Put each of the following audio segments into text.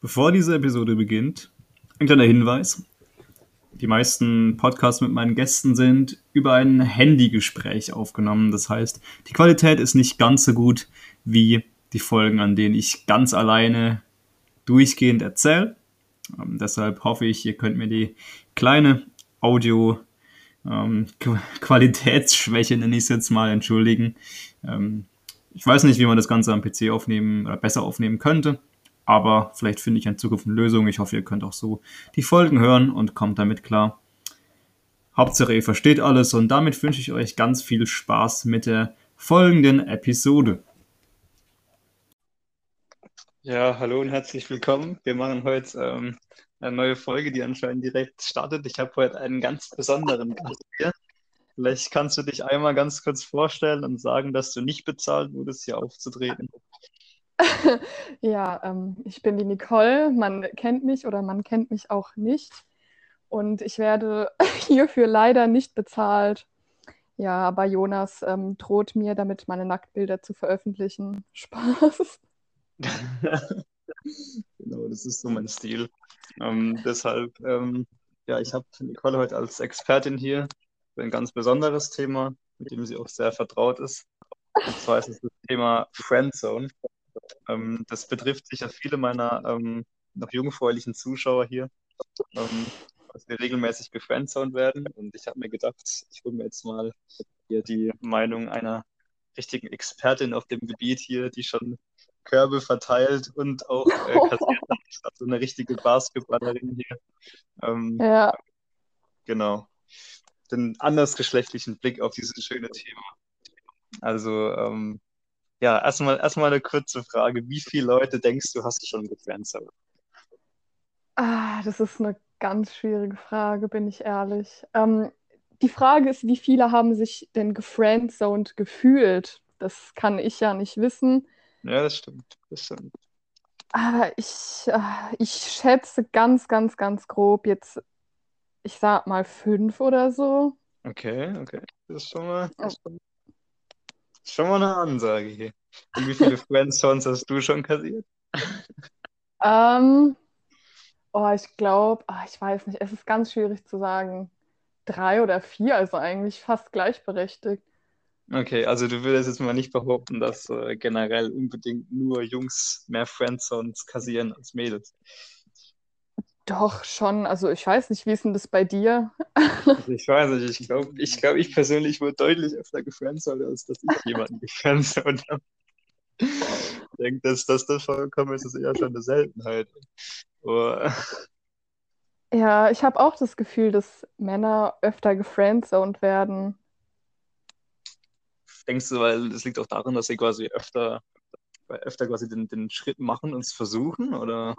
Bevor diese Episode beginnt, ein kleiner Hinweis. Die meisten Podcasts mit meinen Gästen sind über ein Handygespräch aufgenommen. Das heißt, die Qualität ist nicht ganz so gut wie die Folgen, an denen ich ganz alleine durchgehend erzähle. Ähm, deshalb hoffe ich, ihr könnt mir die kleine Audio ähm, Qualitätsschwäche, nenne ich es jetzt mal, entschuldigen. Ähm, ich weiß nicht, wie man das Ganze am PC aufnehmen oder besser aufnehmen könnte. Aber vielleicht finde ich in Zukunft eine Lösung. Ich hoffe, ihr könnt auch so die Folgen hören und kommt damit klar. Hauptsache, ihr versteht alles und damit wünsche ich euch ganz viel Spaß mit der folgenden Episode. Ja, hallo und herzlich willkommen. Wir machen heute ähm, eine neue Folge, die anscheinend direkt startet. Ich habe heute einen ganz besonderen Gast hier. Vielleicht kannst du dich einmal ganz kurz vorstellen und sagen, dass du nicht bezahlt wurdest, hier aufzutreten. Ja, ähm, ich bin die Nicole. Man kennt mich oder man kennt mich auch nicht. Und ich werde hierfür leider nicht bezahlt. Ja, aber Jonas ähm, droht mir, damit meine Nacktbilder zu veröffentlichen. Spaß. genau, das ist so mein Stil. Ähm, deshalb, ähm, ja, ich habe Nicole heute als Expertin hier für ein ganz besonderes Thema, mit dem sie auch sehr vertraut ist. Und zwar ist es das Thema Friendzone. Ähm, das betrifft sicher viele meiner ähm, noch jungfräulichen Zuschauer hier, ähm, dass wir regelmäßig gefriendzoned werden. Und ich habe mir gedacht, ich hole mir jetzt mal hier die Meinung einer richtigen Expertin auf dem Gebiet hier, die schon Körbe verteilt und auch äh, kassiert hat. Also eine richtige Basketballerin hier. Ähm, Ja, genau. Den andersgeschlechtlichen Blick auf dieses schöne Thema. Also, ähm, ja, erstmal erstmal eine kurze Frage. Wie viele Leute denkst du, hast du schon gefriendzoned? ah, das ist eine ganz schwierige Frage, bin ich ehrlich. Ähm, die Frage ist, wie viele haben sich denn gefriendzoned gefühlt? Das kann ich ja nicht wissen. Ja, das stimmt. Das stimmt. Aber ich, äh, ich schätze ganz, ganz, ganz grob jetzt, ich sag mal fünf oder so. Okay, okay. Das ist schon mal, das ist schon, schon mal eine Ansage hier. Und wie viele Friendzones hast du schon kassiert? Ähm, oh, ich glaube, ich weiß nicht, es ist ganz schwierig zu sagen. Drei oder vier, also eigentlich fast gleichberechtigt. Okay, also du würdest jetzt mal nicht behaupten, dass äh, generell unbedingt nur Jungs mehr Friendzones kassieren als Mädels. Doch, schon. Also ich weiß nicht, wie ist denn das bei dir? Also ich weiß nicht, ich glaube, ich, glaub, ich persönlich wurde deutlich öfter gefriendzoned, als dass ich jemanden gefriendzoned habe. Ich denke, dass, dass das vorgekommen ist, ist eher schon eine Seltenheit. Aber, Ja, ich habe auch das Gefühl, dass Männer öfter gefriendzoned werden. denkst du, weil es liegt auch daran, dass sie quasi öfter, öfter quasi den, den Schritt machen und es versuchen, oder?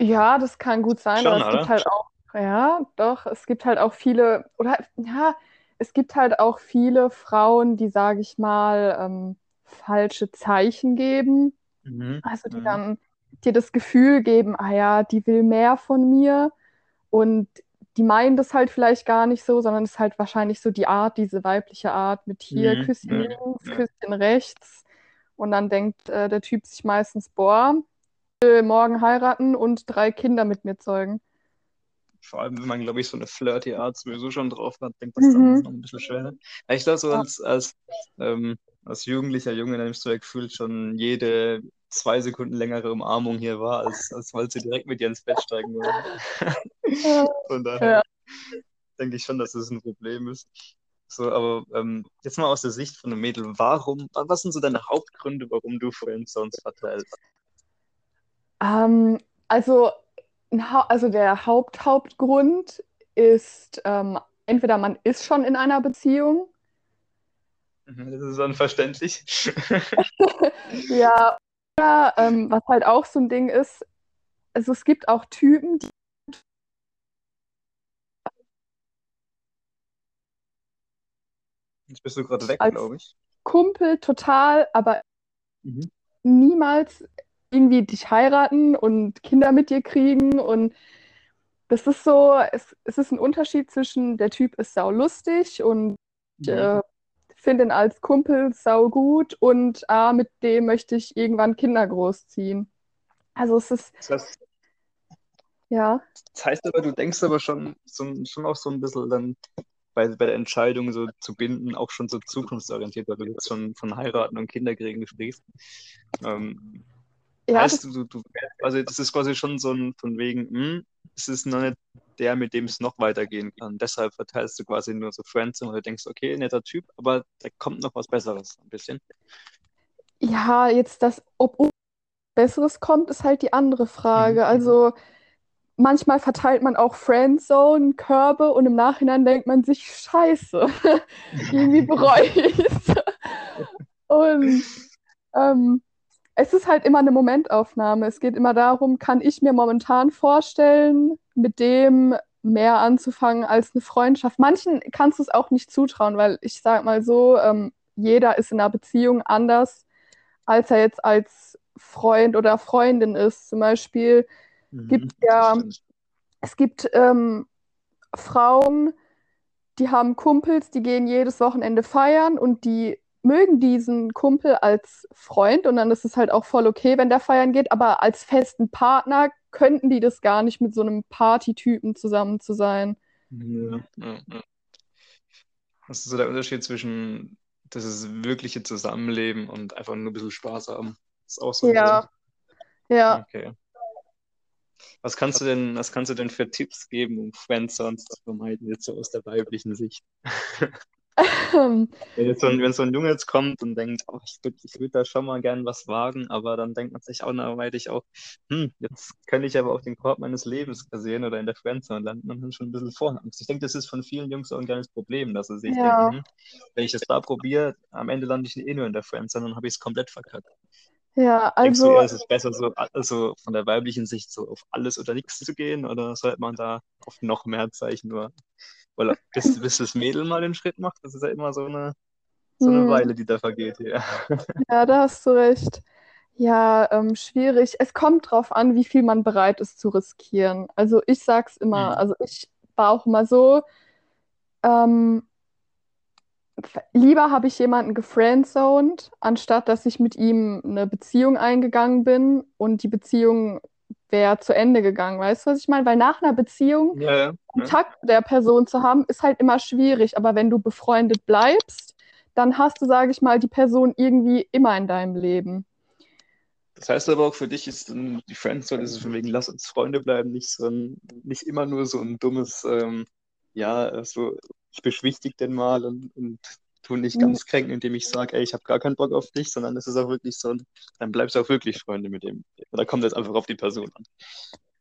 Ja, das kann gut sein, Schon, aber es gibt oder? halt auch, ja, doch, es gibt halt auch viele, oder ja, es gibt halt auch viele Frauen, die, sage ich mal, ähm, falsche Zeichen geben. Mhm. Also die Mhm. dann dir das Gefühl geben, ah ja, die will mehr von mir und die meinen das halt vielleicht gar nicht so, sondern es ist halt wahrscheinlich so die Art, diese weibliche Art mit hier Mhm. Küsschen links. Küsschen rechts und dann denkt äh, der Typ sich meistens, boah, will morgen heiraten und drei Kinder mit mir zeugen. Vor allem, wenn man, glaube ich, so eine flirty Art sowieso schon drauf hat, denkt das dann Mhm. noch ein bisschen schwer. Ja, Ich glaube, so Ja. als, als, ähm, als jugendlicher Junge nimmst du ja gefühlt schon jede zwei Sekunden längere Umarmung hier wahr, als, als wollte sie direkt mit dir ins Bett steigen wollen. Von daher Ja. denke ich schon, dass das ein Problem ist. So, aber ähm, jetzt mal aus der Sicht von einem Mädel, warum, was sind so deine Hauptgründe, warum du Friendzones verteilst? Ähm, also, also der Haupt-Hauptgrund ist, ähm, entweder man ist schon in einer Beziehung, Mhm, Das ist unverständlich. ja, oder ähm, was halt auch so ein Ding ist, also es gibt auch Typen, die Jetzt bist du gerade weg, glaube ich. Kumpel total, aber Mhm. niemals irgendwie dich heiraten und Kinder mit dir kriegen. Und das ist so, es, es ist ein Unterschied zwischen der Typ ist sau lustig und ich Mhm. äh, finde ihn als Kumpel sau gut und ah, mit dem möchte ich irgendwann Kinder großziehen. Also es ist, Das ja, das heißt aber, du denkst aber schon, so, schon auch so ein bisschen dann bei, bei der Entscheidung so zu binden, auch schon so zukunftsorientiert, weil du jetzt schon von heiraten und Kinderkriegen sprichst. Ähm, ja, heißt das, du, du, also das ist quasi schon so ein von wegen, hm, es ist noch nicht der, mit dem es noch weitergehen kann. Deshalb verteilst du quasi nur so Friends und du denkst, okay, netter Typ, aber da kommt noch was Besseres, ein bisschen. ja, jetzt das, ob Besseres kommt, ist halt die andere Frage. Mhm. Also manchmal verteilt man auch Friendzone, Körbe und im Nachhinein denkt man sich, scheiße, irgendwie bereue ich es. Und ähm, es ist halt immer eine Momentaufnahme. Es geht immer darum, kann ich mir momentan vorstellen, mit dem mehr anzufangen als eine Freundschaft. Manchen kannst du es auch nicht zutrauen, weil ich sag mal so, ähm, jeder ist in einer Beziehung anders, als er jetzt als Freund oder Freundin ist. Zum Beispiel gibt Mhm, das ja, es gibt ähm, Frauen, die haben Kumpels, die gehen jedes Wochenende feiern und die mögen diesen Kumpel als Freund und dann ist es halt auch voll okay, wenn der feiern geht, aber als festen Partner könnten die das gar nicht mit so einem Partytypen zusammen zu sein. Ja, ja, ja. Was ist so der Unterschied zwischen das wirkliche Zusammenleben und einfach nur ein bisschen Spaß haben? ist auch so ein Ja, ja. Okay. Was kannst du denn, was kannst du denn für Tipps geben, um Friendzone zu vermeiden, jetzt so aus der weiblichen Sicht? Wenn jetzt so ein, wenn so ein Junge jetzt kommt und denkt, oh, ich würde ich würd da schon mal gern was wagen, aber dann denkt man sich auch nachweitig auch, hm, jetzt könnte ich aber auch den Korb meines Lebens kassieren oder in der Friendzone landen und dann schon ein bisschen Vorangst. Ich denke, das ist von vielen Jungs auch ein kleines Problem, dass sie sich Ja, denken, hm, wenn ich das da probiere, am Ende lande ich eh nur in der Friendzone und habe ich es komplett verkackt. ja, Denkst du also es ist besser, so also von der weiblichen Sicht so auf alles oder nichts zu gehen, oder sollte man da auf noch mehr Zeichen nur, weil bis, bis das Mädel mal den Schritt macht, das ist ja immer so eine, so eine hm, Weile, die da vergeht hier. ja, da hast du recht. Ja, ähm, schwierig. Es kommt drauf an, wie viel man bereit ist zu riskieren. Also ich sag's immer, Mhm. also ich war auch immer so, ähm, lieber habe ich jemanden gefriendzoned, anstatt dass ich mit ihm eine Beziehung eingegangen bin und die Beziehung wäre zu Ende gegangen. Weißt du, was ich meine? Weil nach einer Beziehung Ja, ja. Kontakt mit der Person zu haben, ist halt immer schwierig. Aber wenn du befreundet bleibst, dann hast du, sage ich mal, die Person irgendwie immer in deinem Leben. Das heißt aber auch für dich ist dann die Friendzone, ist es von wegen, lass uns Freunde bleiben, nicht so ein, nicht immer nur so ein dummes, ähm, ja, so, ich beschwichtige den mal und, und tu nicht ganz kränken, indem ich sage, ey, ich habe gar keinen Bock auf dich, sondern es ist auch wirklich so, ein, dann bleibst du auch wirklich Freunde mit dem. Oder kommt jetzt einfach auf die Person an.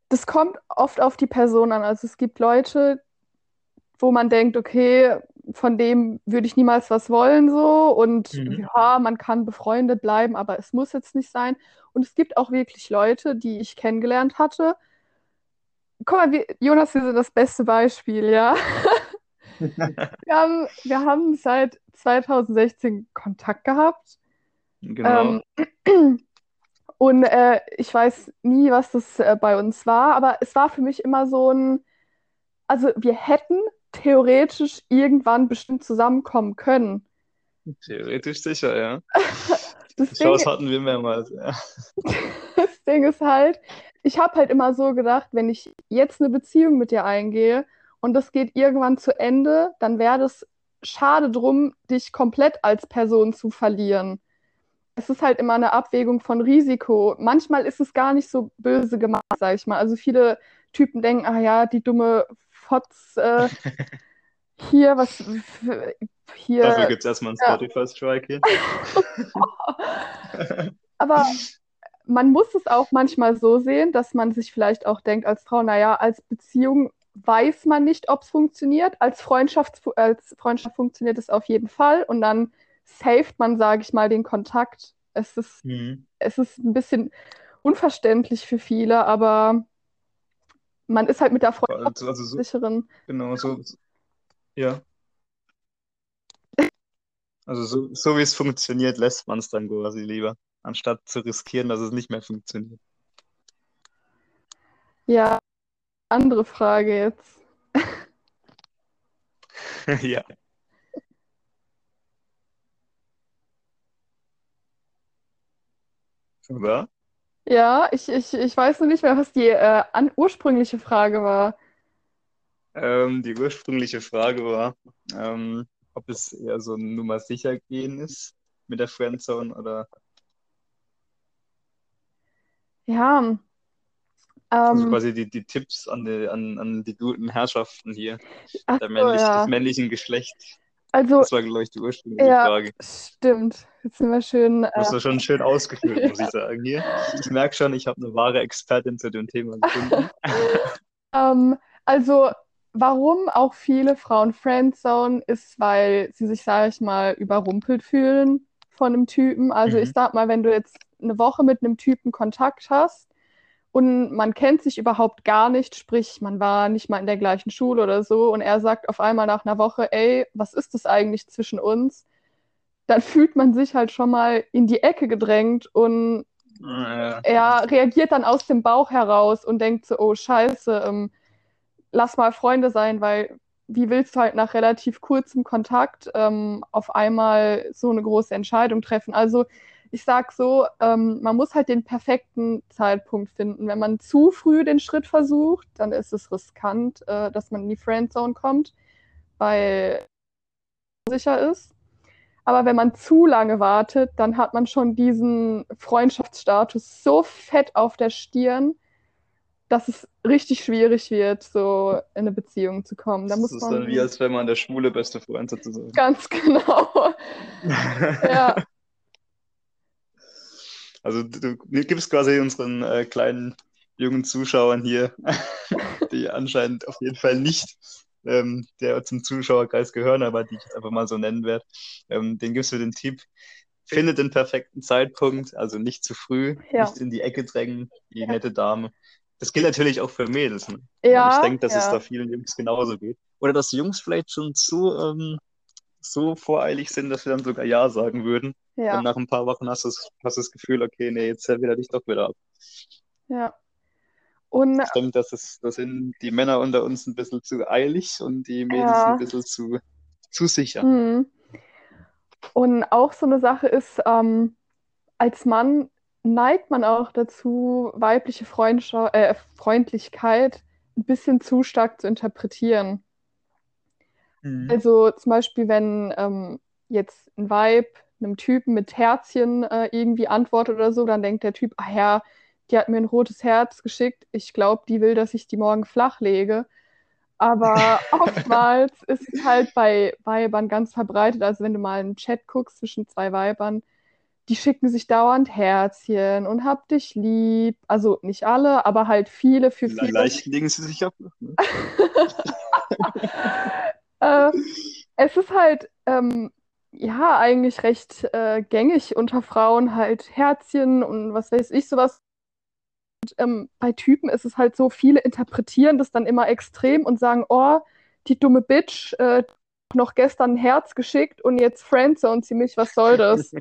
Das kommt oft auf die Person an. Also es gibt Leute, wo man denkt, okay, von dem würde ich niemals was wollen so und Mhm. ja, man kann befreundet bleiben, aber es muss jetzt nicht sein. Und es gibt auch wirklich Leute, die ich kennengelernt hatte. Guck mal, wir, Jonas, wir sind das beste Beispiel, ja. Wir haben, wir haben seit 2016 Kontakt gehabt. Genau. Ähm, und äh, ich weiß nie, was das äh, bei uns war, aber es war für mich immer so ein, also wir hätten theoretisch irgendwann bestimmt zusammenkommen können. Theoretisch sicher, ja. Das Die Ding, Chance hatten wir mehrmals, ja. das Ding ist halt, ich habe halt immer so gedacht, wenn ich jetzt eine Beziehung mit dir eingehe und das geht irgendwann zu Ende, dann wäre das schade drum, dich komplett als Person zu verlieren. Es ist halt immer eine Abwägung von Risiko. Manchmal ist es gar nicht so böse gemacht, sag ich mal. Also viele Typen denken, ah ja, die dumme Fotz äh, hier, was Dafür hier. gibt es erstmal einen Ja. Spotify-Strike hier. Aber man muss es auch manchmal so sehen, dass man sich vielleicht auch denkt als Frau, naja, als Beziehung weiß man nicht, ob es funktioniert. Als Freundschaft, als Freundschaft funktioniert es auf jeden Fall und dann saved man, sage ich mal, den Kontakt. Es ist, Mhm. es ist ein bisschen unverständlich für viele, aber man ist halt mit der Freundschaft Also, so, sicheren. genau, so, so- ja. Also so, so wie es funktioniert, lässt man es dann quasi lieber, anstatt zu riskieren, dass es nicht mehr funktioniert. Ja, andere Frage jetzt. Ja. Oder? Ja, ich, ich, ich weiß noch nicht mehr, was die äh, an, ursprüngliche Frage war. Ähm, die ursprüngliche Frage war, ähm, ob es eher so ein Nummer sicher gehen ist mit der Friendzone oder Ja, also ähm, quasi die, die Tipps an die, an, an die guten Herrschaften hier, ach der männlich, des ja. männlichen Geschlechts. Also, Das war, glaube ich, die ursprüngliche ja, Frage. stimmt. Jetzt sind wir schön. Äh, das schon schön ausgeführt, muss ich sagen. Hier. Ich merke schon, ich habe eine wahre Expertin zu dem Thema gefunden. ähm, also, warum auch viele Frauen Friendzone ist, weil sie sich, sage ich mal, überrumpelt fühlen von einem Typen. Also, ich Mhm. sag mal, wenn du jetzt eine Woche mit einem Typen Kontakt hast und man kennt sich überhaupt gar nicht, sprich, man war nicht mal in der gleichen Schule oder so, und er sagt auf einmal nach einer Woche, ey, was ist das eigentlich zwischen uns? Dann fühlt man sich halt schon mal in die Ecke gedrängt und Ja, er reagiert dann aus dem Bauch heraus und denkt so, oh Scheiße, ähm, lass mal Freunde sein, weil wie willst du halt nach relativ kurzem Kontakt ähm, auf einmal so eine große Entscheidung treffen? Also ich sag so, ähm, man muss halt den perfekten Zeitpunkt finden. Wenn man zu früh den Schritt versucht, dann ist es riskant, äh, dass man in die Friendzone kommt, weil sicher ist. Aber wenn man zu lange wartet, dann hat man schon diesen Freundschaftsstatus so fett auf der Stirn, dass es richtig schwierig wird, so in eine Beziehung zu kommen. Da das muss ist dann wie, man als wenn man der Schule beste Freund sozusagen. ganz genau. Ja, Also du, du gibst quasi unseren äh, kleinen jungen Zuschauern hier, die anscheinend auf jeden Fall nicht ähm, der zum Zuschauerkreis gehören, aber die ich jetzt einfach mal so nennen werde, ähm, den gibst du den Tipp, finde den perfekten Zeitpunkt, also nicht zu früh, ja, nicht in die Ecke drängen, die ja, nette Dame. Das gilt natürlich auch für Mädels. Ne? Ich ja, denke, dass es da ja, vielen Jungs genauso geht. Oder dass Jungs vielleicht schon zu, ähm, so voreilig sind, dass sie dann sogar Ja sagen würden. Und ja, nach ein paar Wochen hast du das, hast du das Gefühl, okay, nee, jetzt will er dich doch wieder ab. ja. Und Ich denke, das ist, das sind die Männer unter uns ein bisschen zu eilig und die Mädels ein ja, bisschen zu, zu sicher. hm. Und auch so eine Sache ist, ähm, als Mann neigt man auch dazu, weibliche Freundscha äh, Freundlichkeit ein bisschen zu stark zu interpretieren. Mhm. Also zum Beispiel, wenn ähm, jetzt ein Weib einem Typen mit Herzchen äh, irgendwie antwortet oder so, dann denkt der Typ, ah ja, die hat mir ein rotes Herz geschickt. Ich glaube, die will, dass ich die morgen flach lege. Aber oftmals ist es halt bei Weibern ganz verbreitet. Also wenn du mal einen Chat guckst zwischen zwei Weibern, die schicken sich dauernd Herzchen und hab dich lieb. Also nicht alle, aber halt viele für viele. Leicht legen sie sich ab. Äh, es ist halt ähm, ja eigentlich recht äh, gängig unter Frauen halt Herzchen und was weiß ich sowas. Ähm, bei Typen ist es halt so, viele interpretieren das dann immer extrem und sagen, oh, die dumme Bitch, äh, noch gestern ein Herz geschickt und jetzt Friendzone sie mich, was soll das?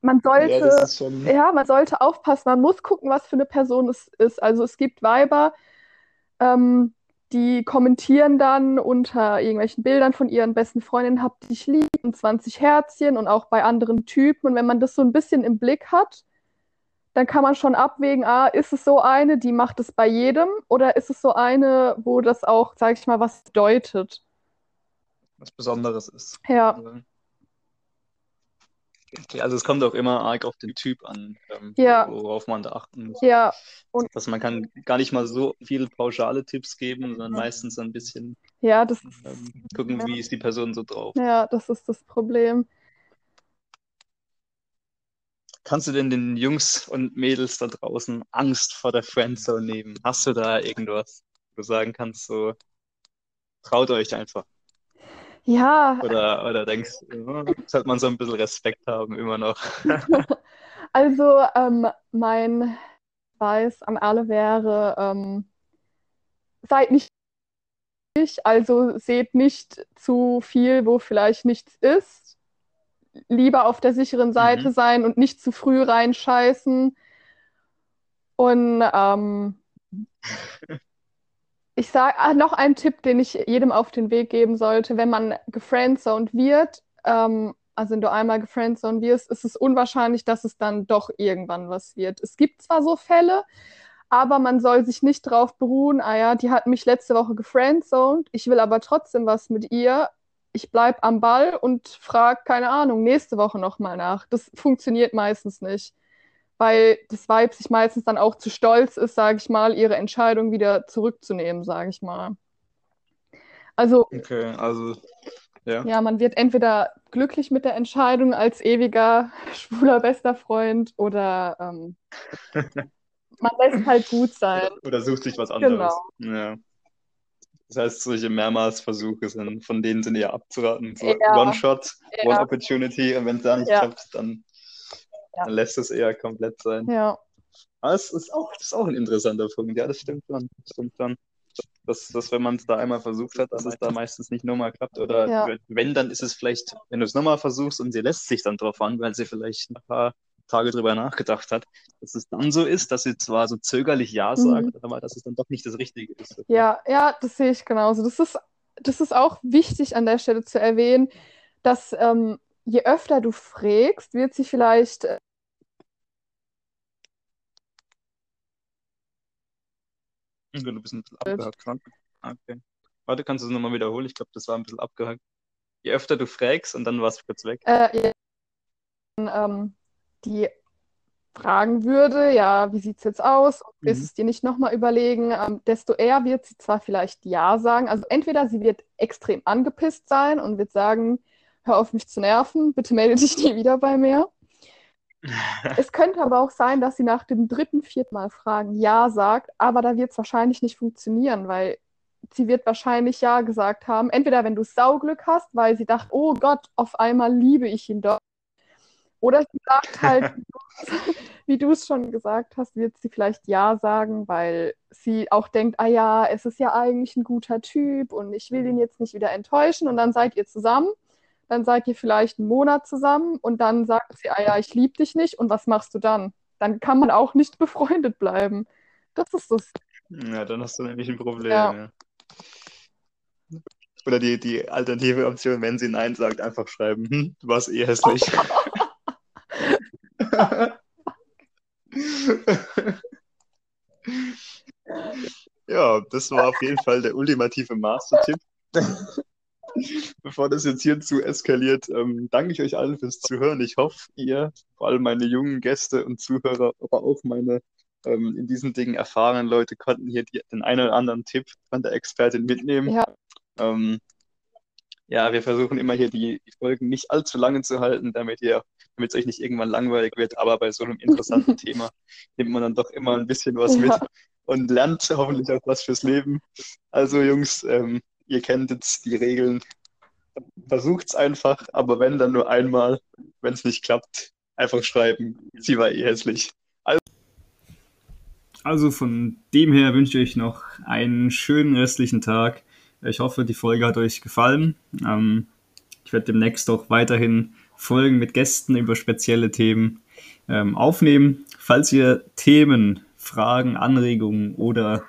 Man Ja, sollte, ist schon. ja, man sollte aufpassen, man muss gucken, was für eine Person es ist. Also es gibt Weiber, ähm, die kommentieren dann unter irgendwelchen Bildern von ihren besten Freundinnen, hab dich lieb und 20 Herzchen und auch bei anderen Typen. Und wenn man das so ein bisschen im Blick hat, dann kann man schon abwägen, ah, ist es so eine, die macht es bei jedem, oder ist es so eine, wo das auch, sag ich mal, was bedeutet? Was Besonderes ist. Ja, sozusagen. Also es kommt auch immer arg auf den Typ an, ähm, ja, worauf man da achten muss. ja. Und Dass man kann gar nicht mal so viele pauschale Tipps geben, sondern meistens ein bisschen ja, das ist, ähm, gucken, wie ist die Person so drauf. ja, das ist das Problem. Kannst du denn den Jungs und Mädels da draußen Angst vor der Friendzone nehmen? Hast du da irgendwas, wo du sagen kannst, so traut euch einfach? Ja, Oder, oder denkst du, ja, sollte man so ein bisschen Respekt haben immer noch? also ähm, mein Weiß an alle wäre, ähm, seid nicht ich, also seht nicht zu viel, wo vielleicht nichts ist. Lieber auf der sicheren Seite Mhm. sein und nicht zu früh reinscheißen. Und ähm, ich sage ah, noch einen Tipp, den ich jedem auf den Weg geben sollte, wenn man gefriendzoned wird, ähm, Also wenn du einmal gefriendzoned wirst, ist es unwahrscheinlich, dass es dann doch irgendwann was wird. Es gibt zwar so Fälle, aber man soll sich nicht darauf beruhen, ah ja, die hat mich letzte Woche gefriendzoned, ich will aber trotzdem was mit ihr. Ich bleibe am Ball und frage, keine Ahnung, nächste Woche nochmal nach. Das funktioniert meistens nicht, weil das Weib sich meistens dann auch zu stolz ist, sage ich mal, ihre Entscheidung wieder zurückzunehmen, sage ich mal. Also, Okay, also, ja. ja, man wird entweder glücklich mit der Entscheidung als ewiger schwuler bester Freund oder ähm, man lässt halt gut sein. Oder sucht sich was anderes. Genau. Ja. Das heißt, solche Mehrmalsversuche sind, von denen sind eher abzuraten. So Ja. One-Shot, Ja. One-Opportunity und wenn es da nicht klappt, dann, Ja. dann lässt es eher komplett sein. Ja, Aber es ist auch, das ist auch ein interessanter Punkt. Ja, das stimmt schon. Das stimmt schon. Dass, dass wenn man es da einmal versucht hat, dass es da meistens nicht nochmal klappt. Oder Ja. wenn, dann ist es vielleicht, wenn du es nochmal versuchst und sie lässt sich dann drauf an, weil sie vielleicht ein paar Tage drüber nachgedacht hat, dass es dann so ist, dass sie zwar so zögerlich Ja sagt, aber dass es dann doch nicht das Richtige ist. Mhm. ja, ja, das sehe ich genauso. Das ist, das ist auch wichtig an der Stelle zu erwähnen, dass ähm, je öfter du fragst, wird sie vielleicht Du bist ein bisschen abgehackt. Frank. Okay. Warte, kannst du es nochmal wiederholen? Ich glaube, das war ein bisschen abgehackt. Je öfter du fragst und dann war es kurz weg. äh, ähm, die fragen würde, ja, wie sieht es jetzt aus? Willst Mhm. es dir nicht nochmal überlegen? Ähm, desto eher wird sie zwar vielleicht Ja sagen. Also entweder sie wird extrem angepisst sein und wird sagen, hör auf mich zu nerven, bitte melde dich nie wieder bei mir. Es könnte aber auch sein, dass sie nach dem dritten, vierten Mal fragen, Ja sagt, aber da wird es wahrscheinlich nicht funktionieren, weil sie wird wahrscheinlich Ja gesagt haben. Entweder wenn du Sauglück hast, weil sie dachte, oh Gott, auf einmal liebe ich ihn doch. Oder sie sagt halt, wie du es schon gesagt hast, wird sie vielleicht Ja sagen, weil sie auch denkt, ah ja, es ist ja eigentlich ein guter Typ und ich will ihn jetzt nicht wieder enttäuschen. Und dann seid ihr zusammen, dann seid ihr vielleicht einen Monat zusammen und dann sagt sie, ah ja, ich liebe dich nicht. Und was machst du dann? Dann kann man auch nicht befreundet bleiben. Das ist das. Ja, dann hast du nämlich ein Problem. Ja. Ja. Oder die, die alternative Option, wenn sie Nein sagt, einfach schreiben, hm, du warst eh hässlich. Ja, das war auf jeden Fall der ultimative Master-Tipp. Bevor das jetzt hierzu eskaliert, ähm, danke ich euch allen fürs Zuhören. Ich hoffe, ihr, vor allem meine jungen Gäste und Zuhörer, aber auch meine ähm, in diesen Dingen erfahrenen Leute, konnten hier die, den einen oder anderen Tipp von der Expertin mitnehmen. Ja. Ähm, ja, wir versuchen immer hier die, die Folgen nicht allzu lange zu halten, damit ihr, damit es euch nicht irgendwann langweilig wird. Aber bei so einem interessanten Thema nimmt man dann doch immer ein bisschen was mit Ja. und lernt hoffentlich auch was fürs Leben. Also Jungs, ähm, ihr kennt jetzt die Regeln. Versucht's einfach, aber wenn dann nur einmal, wenn es nicht klappt, einfach schreiben. Sie war eh hässlich. Also von dem her wünsche ich euch noch einen schönen restlichen Tag. Ich hoffe, die Folge hat euch gefallen. Ähm, ich werde demnächst auch weiterhin Folgen mit Gästen über spezielle Themen ähm, aufnehmen. Falls ihr Themen, Fragen, Anregungen oder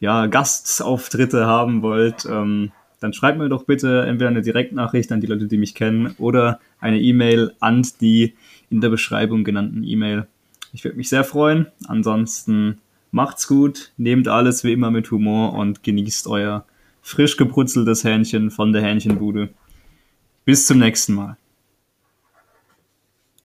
ja, Gastauftritte haben wollt, ähm, dann schreibt mir doch bitte entweder eine Direktnachricht an die Leute, die mich kennen, oder eine E-Mail an die in der Beschreibung genannten E-Mail. Ich würde mich sehr freuen. Ansonsten macht's gut, nehmt alles wie immer mit Humor und genießt euer frisch gebrutzeltes Hähnchen von der Hähnchenbude. Bis zum nächsten Mal.